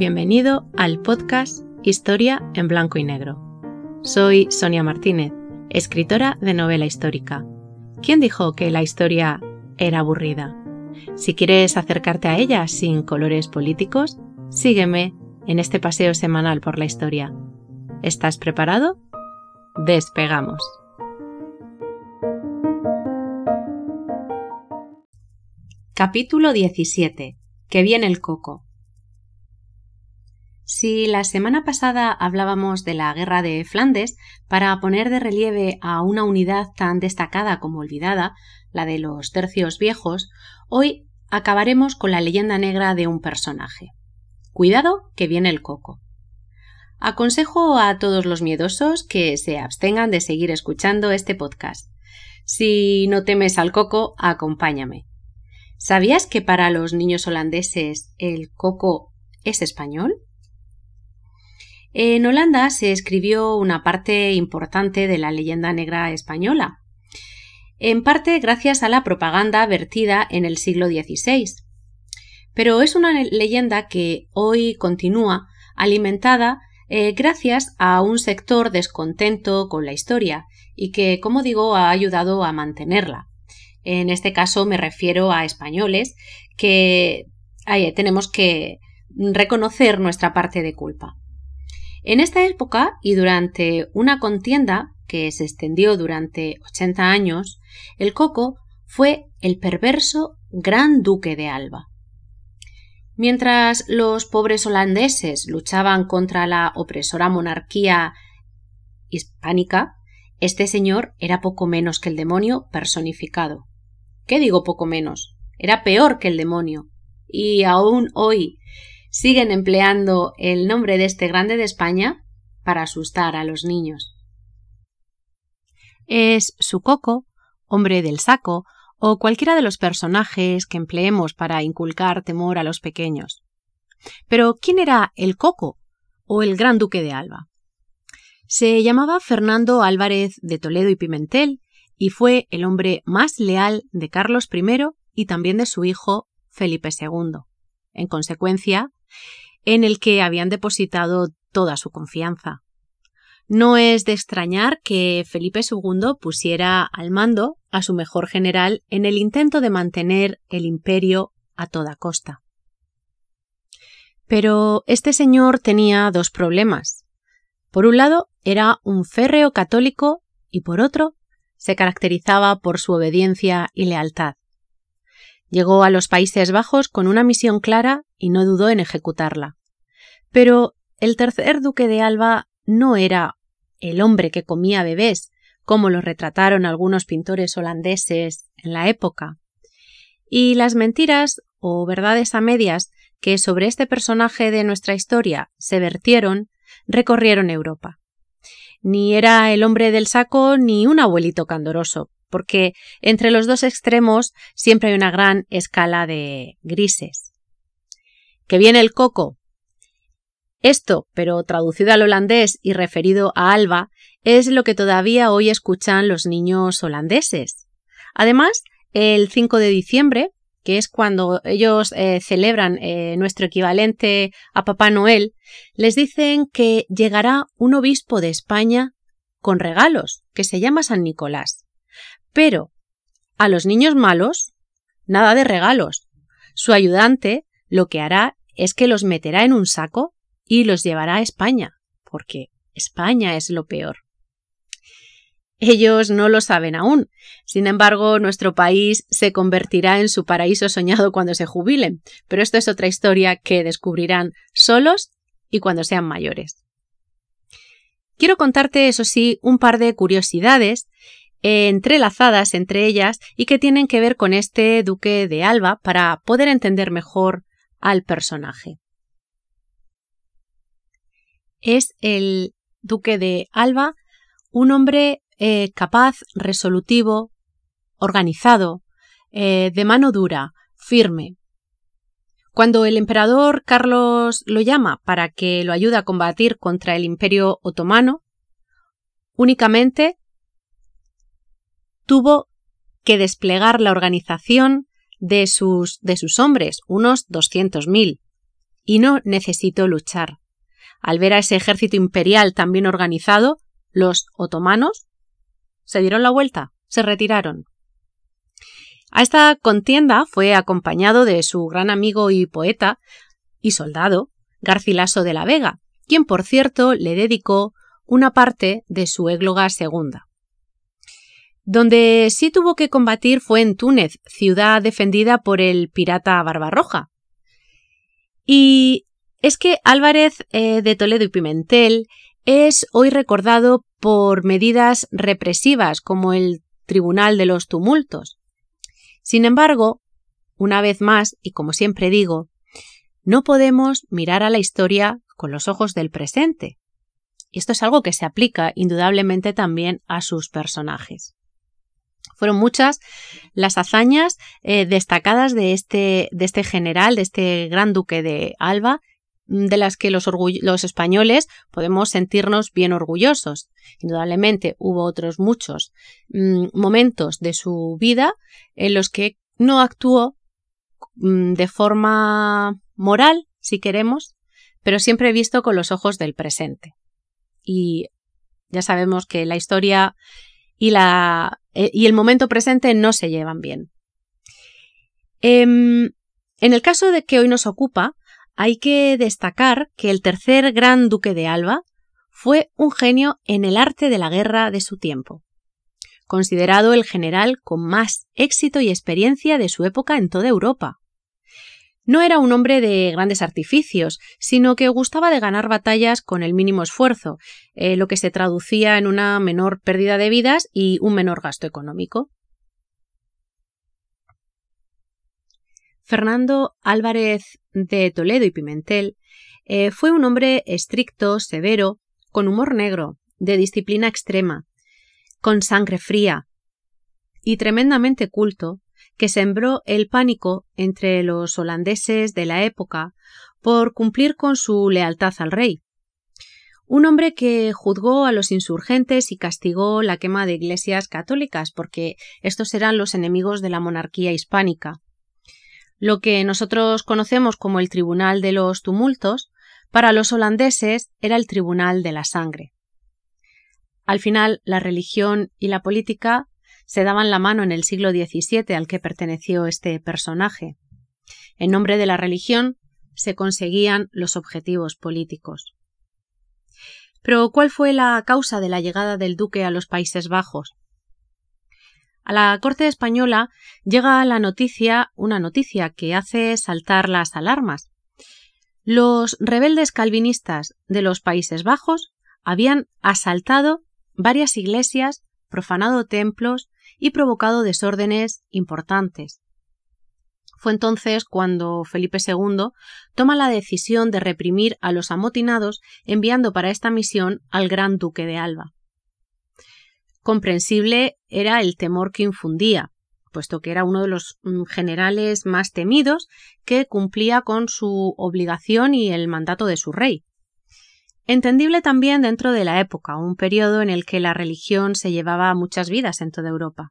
Bienvenido al podcast Historia en Blanco y Negro. Soy Sonia Martínez, escritora de novela histórica. ¿Quién dijo que la historia era aburrida? Si quieres acercarte a ella sin colores políticos, sígueme en este paseo semanal por la historia. ¿Estás preparado? Despegamos. Capítulo 17. Que viene el coco. Si la semana pasada hablábamos de la guerra de Flandes para poner de relieve a una unidad tan destacada como olvidada, la de los tercios viejos, hoy acabaremos con la leyenda negra de un personaje. Cuidado que viene el coco. Aconsejo a todos los miedosos que se abstengan de seguir escuchando este podcast. Si no temes al coco, acompáñame. ¿Sabías que para los niños holandeses el coco es español? En Holanda se escribió una parte importante de la leyenda negra española, en parte gracias a la propaganda vertida en el siglo XVI. Pero es una leyenda que hoy continúa alimentada eh, gracias a un sector descontento con la historia y que, como digo, ha ayudado a mantenerla. En este caso me refiero a españoles que tenemos que reconocer nuestra parte de culpa. En esta época y durante una contienda que se extendió durante 80 años, el coco fue el perverso gran duque de Alba. Mientras los pobres holandeses luchaban contra la opresora monarquía hispánica, este señor era poco menos que el demonio personificado. ¿Qué digo poco menos? Era peor que el demonio. Y aún hoy siguen empleando el nombre de este grande de España para asustar a los niños. Es su coco, hombre del saco, o cualquiera de los personajes que empleemos para inculcar temor a los pequeños. Pero, ¿quién era el coco o el gran duque de Alba? Se llamaba Fernando Álvarez de Toledo y Pimentel y fue el hombre más leal de Carlos I y también de su hijo Felipe II. En consecuencia, en el que habían depositado toda su confianza. No es de extrañar que Felipe II pusiera al mando a su mejor general en el intento de mantener el imperio a toda costa. Pero este señor tenía dos problemas. Por un lado, era un férreo católico y por otro, se caracterizaba por su obediencia y lealtad. Llegó a los Países Bajos con una misión clara y no dudó en ejecutarla. Pero el tercer duque de Alba no era el hombre que comía bebés, como lo retrataron algunos pintores holandeses en la época. Y las mentiras o verdades a medias que sobre este personaje de nuestra historia se vertieron recorrieron Europa. Ni era el hombre del saco ni un abuelito candoroso, porque entre los dos extremos siempre hay una gran escala de grises. Que viene el coco. Esto, pero traducido al holandés y referido a Alba, es lo que todavía hoy escuchan los niños holandeses. Además, el 5 de diciembre, que es cuando ellos eh, celebran eh, nuestro equivalente a Papá Noel, les dicen que llegará un obispo de España con regalos, que se llama San Nicolás. Pero a los niños malos, nada de regalos. Su ayudante lo que hará es que los meterá en un saco y los llevará a España, porque España es lo peor. Ellos no lo saben aún. Sin embargo, nuestro país se convertirá en su paraíso soñado cuando se jubilen, pero esto es otra historia que descubrirán solos y cuando sean mayores. Quiero contarte, eso sí, un par de curiosidades entrelazadas entre ellas y que tienen que ver con este duque de Alba para poder entender mejor al personaje. Es el duque de Alba un hombre eh, capaz, resolutivo, organizado, eh, de mano dura, firme. Cuando el emperador Carlos lo llama para que lo ayude a combatir contra el imperio otomano, únicamente tuvo que desplegar la organización de sus, de sus hombres, unos 200.000. y no necesitó luchar. Al ver a ese ejército imperial tan bien organizado, los otomanos se dieron la vuelta, se retiraron. A esta contienda fue acompañado de su gran amigo y poeta y soldado, Garcilaso de la Vega, quien por cierto le dedicó una parte de su égloga segunda. Donde sí tuvo que combatir fue en Túnez, ciudad defendida por el pirata Barbarroja. Y es que Álvarez eh, de Toledo y Pimentel es hoy recordado por medidas represivas como el Tribunal de los Tumultos. Sin embargo, una vez más, y como siempre digo, no podemos mirar a la historia con los ojos del presente. Y esto es algo que se aplica indudablemente también a sus personajes. Fueron muchas las hazañas eh, destacadas de este, de este general, de este gran duque de Alba, de las que los, los, españoles podemos sentirnos bien orgullosos. Indudablemente hubo otros muchos mm, momentos de su vida en los que no actuó mm, de forma moral, si queremos, pero siempre visto con los ojos del presente. Y ya sabemos que la historia y, la, eh, y el momento presente no se llevan bien. Em, en el caso de que hoy nos ocupa, hay que destacar que el tercer gran duque de Alba fue un genio en el arte de la guerra de su tiempo, considerado el general con más éxito y experiencia de su época en toda Europa. No era un hombre de grandes artificios, sino que gustaba de ganar batallas con el mínimo esfuerzo, eh, lo que se traducía en una menor pérdida de vidas y un menor gasto económico. Fernando Álvarez de Toledo y Pimentel eh, fue un hombre estricto, severo, con humor negro, de disciplina extrema, con sangre fría y tremendamente culto, que sembró el pánico entre los holandeses de la época por cumplir con su lealtad al rey. Un hombre que juzgó a los insurgentes y castigó la quema de iglesias católicas, porque estos eran los enemigos de la monarquía hispánica. Lo que nosotros conocemos como el Tribunal de los Tumultos, para los holandeses era el Tribunal de la Sangre. Al final, la religión y la política se daban la mano en el siglo XVII al que perteneció este personaje. En nombre de la religión se conseguían los objetivos políticos. Pero ¿cuál fue la causa de la llegada del duque a los Países Bajos? A la corte española llega la noticia, una noticia que hace saltar las alarmas. Los rebeldes calvinistas de los Países Bajos habían asaltado varias iglesias, profanado templos y provocado desórdenes importantes. Fue entonces cuando Felipe II toma la decisión de reprimir a los amotinados enviando para esta misión al gran duque de Alba. Comprensible era el temor que infundía, puesto que era uno de los mm, generales más temidos que cumplía con su obligación y el mandato de su rey. Entendible también dentro de la época, un periodo en el que la religión se llevaba muchas vidas en toda Europa.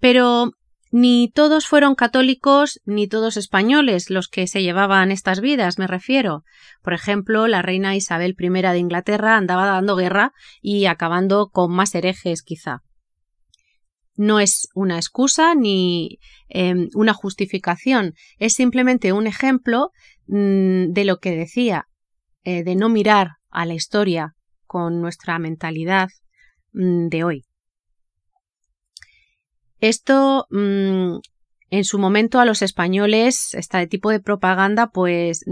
Pero ni todos fueron católicos ni todos españoles los que se llevaban estas vidas, me refiero. Por ejemplo, la reina Isabel I de Inglaterra andaba dando guerra y acabando con más herejes, quizá. No es una excusa ni em, una justificación, es simplemente un ejemplo mm, de lo que decía, eh, de no mirar a la historia con nuestra mentalidad mm, de hoy. Esto mm, en su momento a los españoles, este tipo de propaganda, pues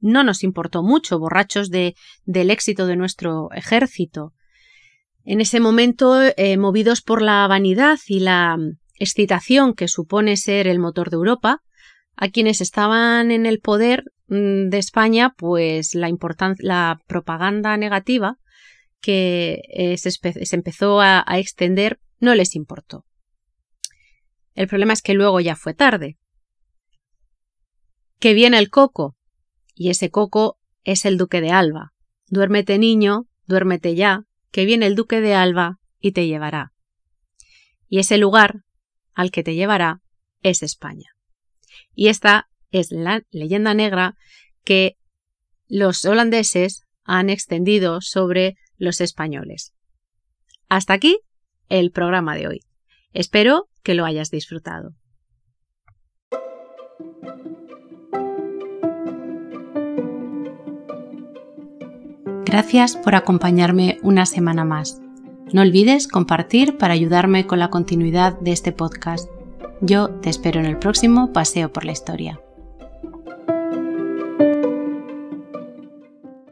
no nos importó mucho, borrachos de, del éxito de nuestro ejército. En ese momento, eh, movidos por la vanidad y la excitación que supone ser el motor de Europa, a quienes estaban en el poder mm, de España, pues la, la propaganda negativa que eh, se, empezó a extender no les importó. El problema es que luego ya fue tarde. Que viene el coco, y ese coco es el duque de Alba. Duérmete niño, duérmete ya, que viene el duque de Alba y te llevará. Y ese lugar al que te llevará es España. Y esta es la leyenda negra que los holandeses han extendido sobre los españoles. Hasta aquí el programa de hoy. Espero que lo hayas disfrutado. Gracias por acompañarme una semana más. No olvides compartir para ayudarme con la continuidad de este podcast. Yo te espero en el próximo Paseo por la Historia.